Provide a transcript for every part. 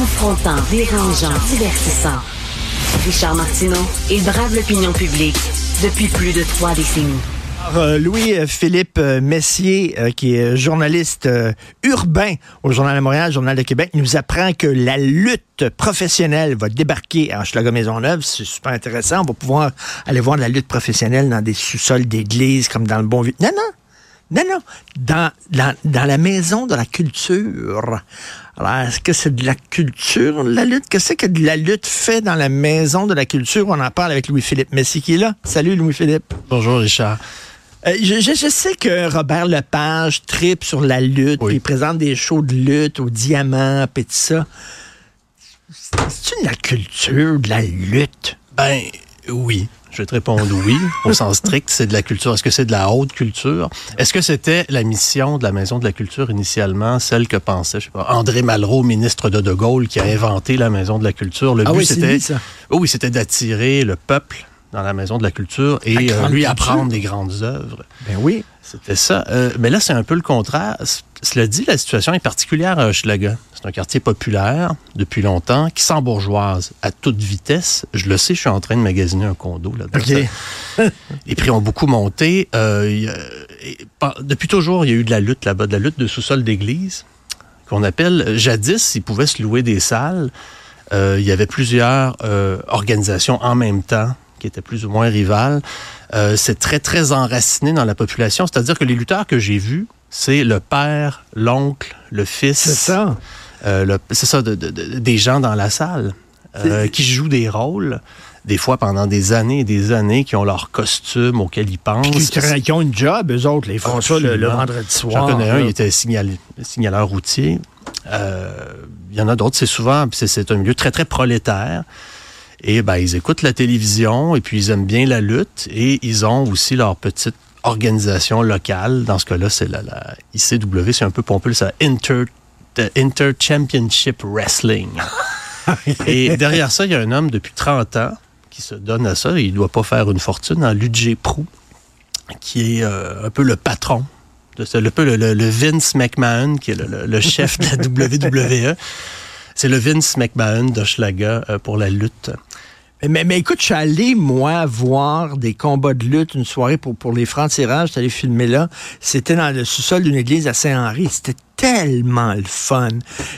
Confrontant, dérangeant, divertissant. Richard Martineau, il brave l'opinion publique depuis plus de trois décennies. Euh, Louis-Philippe euh, Messier, euh, qui est journaliste urbain au Journal de Montréal, Journal de Québec, nous apprend que la lutte professionnelle va débarquer à Hochelaga-Maisonneuve. C'est super intéressant. On va pouvoir aller voir la lutte professionnelle dans des sous-sols d'église, comme dans le bon vieux... Non, non, non, non, dans, dans, dans la maison de la culture. Alors, est-ce que c'est de la culture, la lutte? Qu'est-ce que de la lutte fait dans la maison de la culture? On en parle avec Louis-Philippe Messier qui est là. Salut, Louis-Philippe. Bonjour, Richard. Euh, je, je, sais que Robert Lepage tripe sur la lutte, il présente des shows de lutte au diamant, et tout ça. C'est-tu de la culture, de la lutte? Ben, oui. Je vais te répondre oui, au sens strict, c'est de la culture. Est-ce que c'est de la haute culture? Est-ce que c'était la mission de la Maison de la Culture initialement, celle que pensait, je sais pas, André Malraux, ministre de De Gaulle, qui a inventé la Maison de la Culture? Le ah but, oui, c'était, oh oui, c'était d'attirer le peuple dans la Maison de la Culture et euh, lui apprendre des grandes œuvres. Ben oui. C'était ça. Euh, mais là, c'est un peu le contraire. Cela dit, la situation est particulière à Hochelaga. C'est un quartier populaire depuis longtemps qui s'embourgeoise à toute vitesse. Je le sais, je suis en train de magasiner un condo là-dedans. Les prix ont beaucoup monté. Euh, depuis toujours, il y a eu de la lutte là-bas, de la lutte de sous-sol d'église qu'on appelle. Jadis, ils pouvaient se louer des salles. il y avait plusieurs organisations en même temps qui étaient plus ou moins rivales. Euh, c'est très, très enraciné dans la population. C'est-à-dire que les lutteurs que j'ai vus, c'est le père, l'oncle, le fils. C'est ça. Euh, c'est ça, des gens dans la salle euh, qui jouent des rôles des fois pendant des années et des années, qui ont leur costume auquel ils pensent. Puis qui, ont une job, eux autres. ils font ça le, vendredi soir. J'en connais un, il était signaleur routier. Il y en a d'autres, c'est souvent, c'est un milieu très, très prolétaire. Et ben, ils écoutent la télévision et puis ils aiment bien la lutte et ils ont aussi leur petite organisation locale. Dans ce cas-là, c'est la, la, ICW, c'est un peu pompeux, c'est Inter, Inter Championship Wrestling. et derrière ça, il y a un homme depuis 30 ans qui se donne à ça. Il ne doit pas faire une fortune en Ludger Prou, qui est euh, un peu le patron c'est un peu le, Vince McMahon, qui est le, le chef de la WWE. C'est le Vince McMahon d'Hochelaga euh, pour la lutte. Mais, mais, écoute, je suis allé, moi, voir des combats de lutte, une soirée pour, pour les francs-tirages. Je suis allé filmer là. C'était dans le sous-sol d'une église à Saint-Henri. C'était tellement le fun.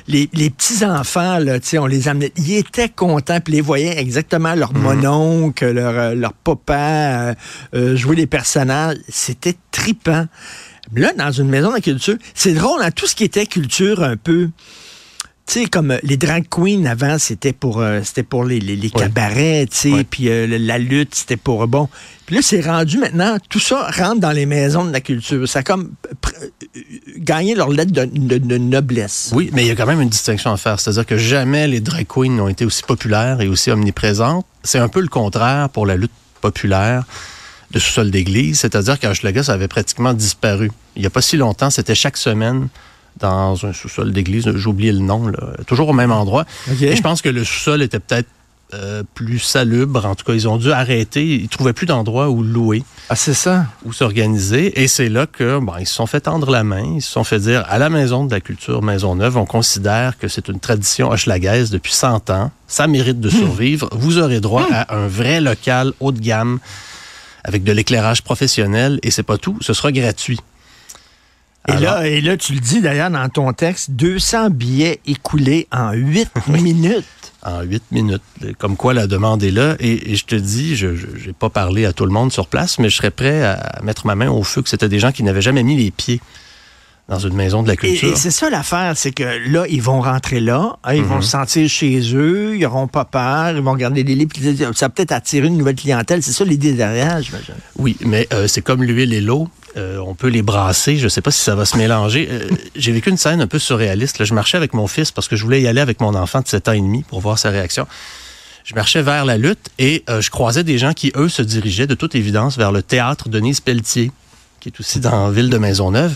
Les, les petits-enfants, là, on les amenait. Ils étaient contents, puis les voyaient exactement leur mhm. mononcle, leur, euh, leur papa euh, euh, jouer les personnages. C'était tripant. Là, dans une maison de culture, c'est drôle, hein, tout ce qui était culture un peu tu sais, comme euh, les drag queens avant, c'était pour, euh, c'était pour les, les, cabarets, tu sais, puis euh, la lutte, c'était pour, bon. Puis là, c'est rendu maintenant, tout ça rentre dans les maisons de la culture. Ça a comme gagné leur lettre de, noblesse. Oui, mais il y a quand même une distinction à faire. C'est-à-dire que jamais les drag queens n'ont été aussi populaires et aussi omniprésentes. C'est un peu le contraire pour la lutte populaire de sous-sol d'église. C'est-à-dire qu'à Hochelaga, ça avait pratiquement disparu. Il n'y a pas si longtemps, c'était chaque semaine dans un sous-sol d'église. J'ai oublié le nom, là. toujours au même endroit. Et je pense que le sous-sol était peut-être euh, plus salubre. En tout cas, ils ont dû arrêter. Ils trouvaient plus d'endroit où louer. Ah, c'est ça? Où s'organiser. Et c'est là que, bon, ils se sont fait tendre la main. Ils se sont fait dire, à la Maison de la Culture Maisonneuve, on considère que c'est une tradition hochelagaise depuis 100 ans. Ça mérite de hmm. survivre. Vous aurez droit hmm. à un vrai local haut de gamme avec de l'éclairage professionnel. Et c'est pas tout. Ce sera gratuit. Et, là, et là, tu le dis d'ailleurs dans ton texte, 200 billets écoulés en 8 minutes. En 8 minutes. Comme quoi la demande est là. Et, je te dis, je n'ai pas parlé à tout le monde sur place, mais je serais prêt à mettre ma main au feu que c'était des gens qui n'avaient jamais mis les pieds dans une maison de la culture. Et, c'est ça l'affaire, c'est que là, ils vont rentrer là, hein, ils vont mhm. se sentir chez eux, ils n'auront pas peur, ils vont garder des livres, ça va peut-être attirer une nouvelle clientèle. C'est ça l'idée derrière, j'imagine. Oui, mais euh, c'est comme l'huile et l'eau. Euh, on peut les brasser. Je ne sais pas si ça va se mélanger. Euh, j'ai vécu une scène un peu surréaliste. je marchais avec mon fils parce que je voulais y aller avec mon enfant de 7 ans et demi pour voir sa réaction. Je marchais vers la lutte et je croisais des gens qui, eux, se dirigeaient de toute évidence vers le théâtre Denise Pelletier, qui est aussi dans ville de Maisonneuve.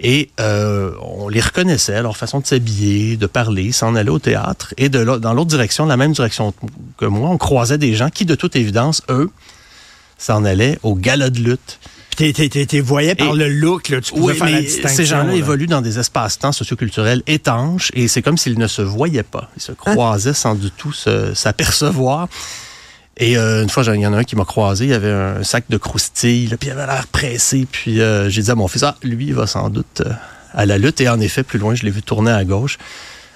Et euh, on les reconnaissait, leur façon de s'habiller, de parler, s'en aller au théâtre. Et dans l'autre direction, la même direction que moi, on croisait des gens qui, de toute évidence, eux, s'en allaient au gala de lutte. T'es voyais par le look, là, tu pouvais oui, faire la distinction. ces gens-là là. évoluent dans des espaces-temps socioculturels étanches et c'est comme s'ils ne se voyaient pas. Ils se croisaient sans du tout s'apercevoir. Et euh, une fois, il y en a un qui m'a croisé, il avait un sac de croustilles, là, puis il avait l'air pressé. Puis euh, j'ai dit à mon fils, ah, lui, il va sans doute euh, à la lutte. Et en effet, plus loin, je l'ai vu tourner à gauche.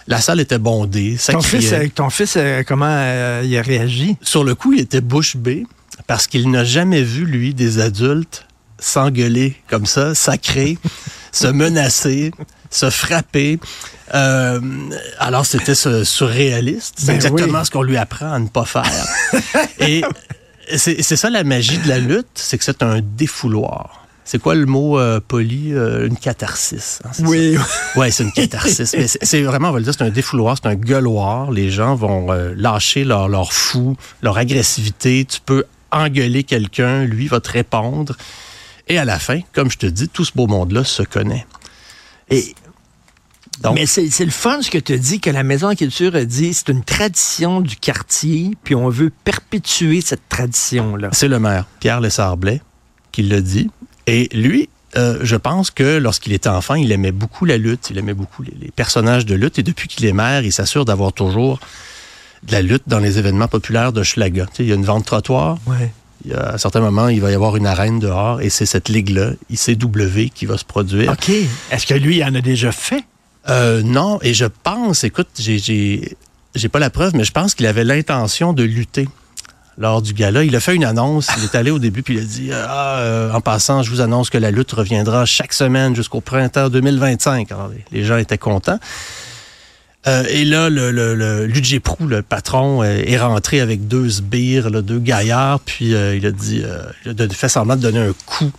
La salle était bondée, ça Ton criait. fils, ton fils comment il a réagi? Sur le coup, il était bouche bée parce qu'il n'a jamais vu, lui, des adultes s'engueuler comme ça, sacrer, se menacer, se frapper. Euh, alors, c'était ce- surréaliste. C'est Ben exactement oui. ce qu'on lui apprend à ne pas faire. Et c'est ça la magie de la lutte, c'est que c'est un défouloir. C'est quoi le mot euh, poli? Euh, une catharsis. hein, Oui. Ouais, c'est une catharsis. Mais c'est- c'est vraiment, on va le dire, c'est un défouloir, c'est un gueuloir. Les gens vont euh, lâcher leur, leur fou, leur agressivité. Tu peux engueuler quelqu'un, lui va te répondre. Et à la fin, comme je te dis, tout ce beau monde-là se connaît. Et, Donc, mais c'est le fun ce que tu dis, que la Maison de Culture a dit, c'est une tradition du quartier, puis on veut perpétuer cette tradition-là. c'est le maire, Pierre Lessard-Blais, qui l'a dit. Et lui, euh, je pense que lorsqu'il était enfant, il aimait beaucoup la lutte, il aimait beaucoup les, les personnages de lutte. Et depuis qu'il est maire, il s'assure d'avoir toujours de la lutte dans les événements populaires de Schlaga. Tu sais, il y a une vente trottoir, Ouais. Il y a, à certains moments, il va y avoir une arène dehors et c'est cette ligue-là, ICW, qui va se produire. OK. Est-ce que lui, il en a déjà fait? Euh, non, et je pense, écoute, j'ai, j'ai, j'ai pas la preuve, mais je pense qu'il avait l'intention de lutter lors du gala. Il a fait une annonce, il est allé au début, puis il a dit ah, euh, en passant, je vous annonce que la lutte reviendra chaque semaine jusqu'au printemps 2025. Alors, les, les gens étaient contents. Euh, et là, le, le, le Ludger Prou, le patron, euh, est rentré avec deux sbires, là, deux gaillards, puis euh, il a dit, euh, il a de- fait semblant de donner un coup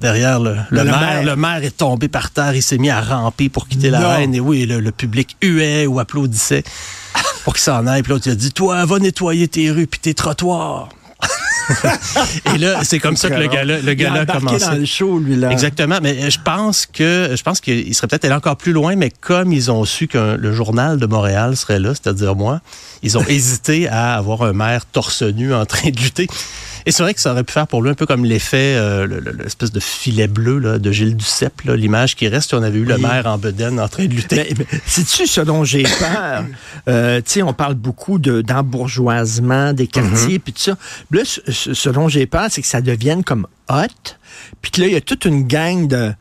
derrière le, le Le maire. maire. Le maire est tombé par terre, il s'est mis à ramper pour quitter Non. l'arène. Et oui, le, le public huait ou applaudissait pour qu'il s'en aille. Puis l'autre, il a dit, toi, va nettoyer tes rues puis tes trottoirs. et là, c'est comme ça que le gala, le Il a gala a embarqué commencé. dans le show, lui, là. Exactement, mais je pense que je pense qu'il serait peut-être allé encore plus loin, mais comme ils ont su que le journal de Montréal serait là, c'est-à-dire moi, ils ont hésité à avoir un maire torse nu en train de lutter. Et c'est vrai que ça aurait pu faire pour lui un peu comme l'effet, euh, le- le- l'espèce de filet bleu là, de Gilles Duceppe, l'image qui reste, on avait eu le maire en bedaine en train de lutter. Mais, mais sais-tu ce dont j'ai peur? Euh, tu sais, on parle beaucoup de- d'embourgeoisement des quartiers, puis tout ça. Là, ce dont j'ai peur, c'est que ça devienne comme hot, puis que là, il y a toute une gang de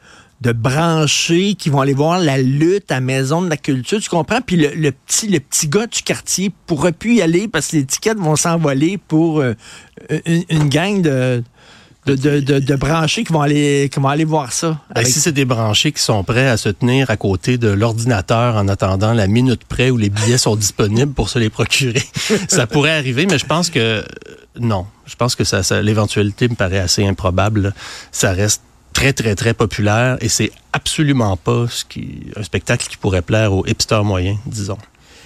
de branchés qui vont aller voir la lutte à Maison de la Culture, tu comprends? Puis le, le petit le petit gars du quartier pourra plus y aller parce que les tickets vont s'envoler pour euh, une, une gang de de, de, de- de branchés qui vont aller qui vont aller voir ça. Ben, si c'est des branchés qui sont prêts à se tenir à côté de l'ordinateur en attendant la minute près où les billets sont disponibles pour se les procurer, ça pourrait arriver, mais je pense que euh, non. Je pense que ça, ça- l'éventualité me paraît assez improbable. Ça reste très, très, très populaire et c'est absolument pas ce un spectacle qui pourrait plaire aux hipsters moyens, disons.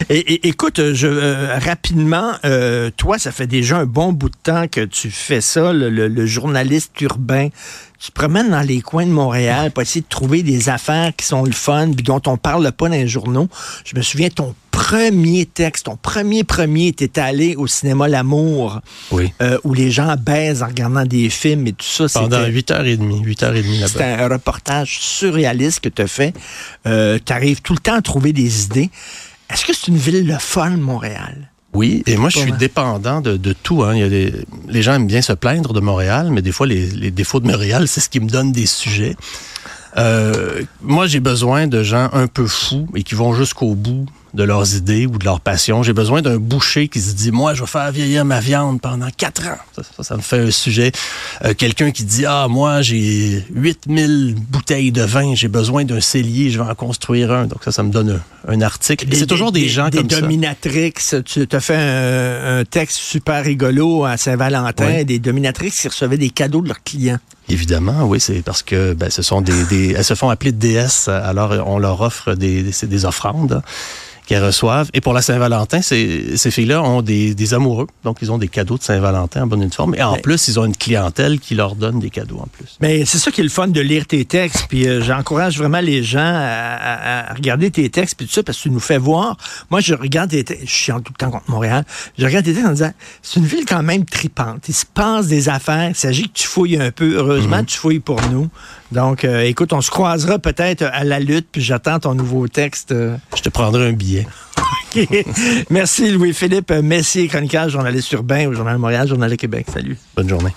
Et, et- écoute, je, euh, rapidement, euh, toi, ça fait déjà un bon bout de temps que tu fais ça, le, le- le journaliste urbain. Tu te promènes dans les coins de Montréal pour essayer de trouver des affaires qui sont le fun, puis dont on parle pas dans les journaux. Je me souviens, ton premier texte, ton premier premier, t'étais allé au cinéma L'Amour, Oui. euh, où les gens baisent en regardant des films et tout ça. Pendant C'était- 8h30, 8h30 c'était là-bas. un reportage surréaliste que tu as fait. Euh, tu arrives tout le temps à trouver des idées. Est-ce que c'est une ville le fun, Montréal? Oui, et moi, je suis dépendant de, de tout. Hein. Il y a des, les gens aiment bien se plaindre de Montréal, mais des fois, les, les défauts de Montréal, c'est ce qui me donne des sujets. Euh, moi, j'ai besoin de gens un peu fous et qui vont jusqu'au bout de leurs idées ou de leurs passions. J'ai besoin d'un boucher qui se dit, moi, je vais faire vieillir ma viande pendant quatre ans. Ça, ça, ça me fait un sujet. Euh, Quelqu'un qui dit, ah, moi, j'ai 8000 bouteilles de vin, j'ai besoin d'un cellier, je vais en construire un. Donc ça, ça me donne un, un article. Et C'est toujours des, gens des comme ça. dominatrix. Tu as fait un, un texte super rigolo à Saint-Valentin, Oui. des dominatrix qui recevaient des cadeaux de leurs clients. Évidemment, oui, c'est parce que ben, ce sont des, des- elles se font appeler déesses, alors on leur offre des, des, des offrandes qu'elles reçoivent. Et pour la Saint-Valentin, ces, ces filles-là ont des, des, amoureux, donc ils ont des cadeaux de Saint-Valentin en bonne et forme. Et en plus, ils ont une clientèle qui leur donne des cadeaux en plus. Mais c'est ça qui est le fun de lire tes textes. Puis euh, j'encourage vraiment les gens à, à, regarder tes textes puis tout ça parce que tu nous fais voir. Moi, je regarde tes textes. Je suis tout le temps contre Montréal. Je regarde tes textes en disant, c'est une ville quand même tripante. Il se passe des affaires. Il s'agit que tu fouilles un peu. Heureusement, mm -hmm. tu fouilles pour nous. Donc, euh, écoute, on se croisera peut-être à la lutte, puis j'attends ton nouveau texte. Je te prendrai un billet. OK. Merci Louis-Philippe Messier, chroniqueur, journaliste urbain au Journal de Montréal, Journal de Québec. Salut. Bonne journée.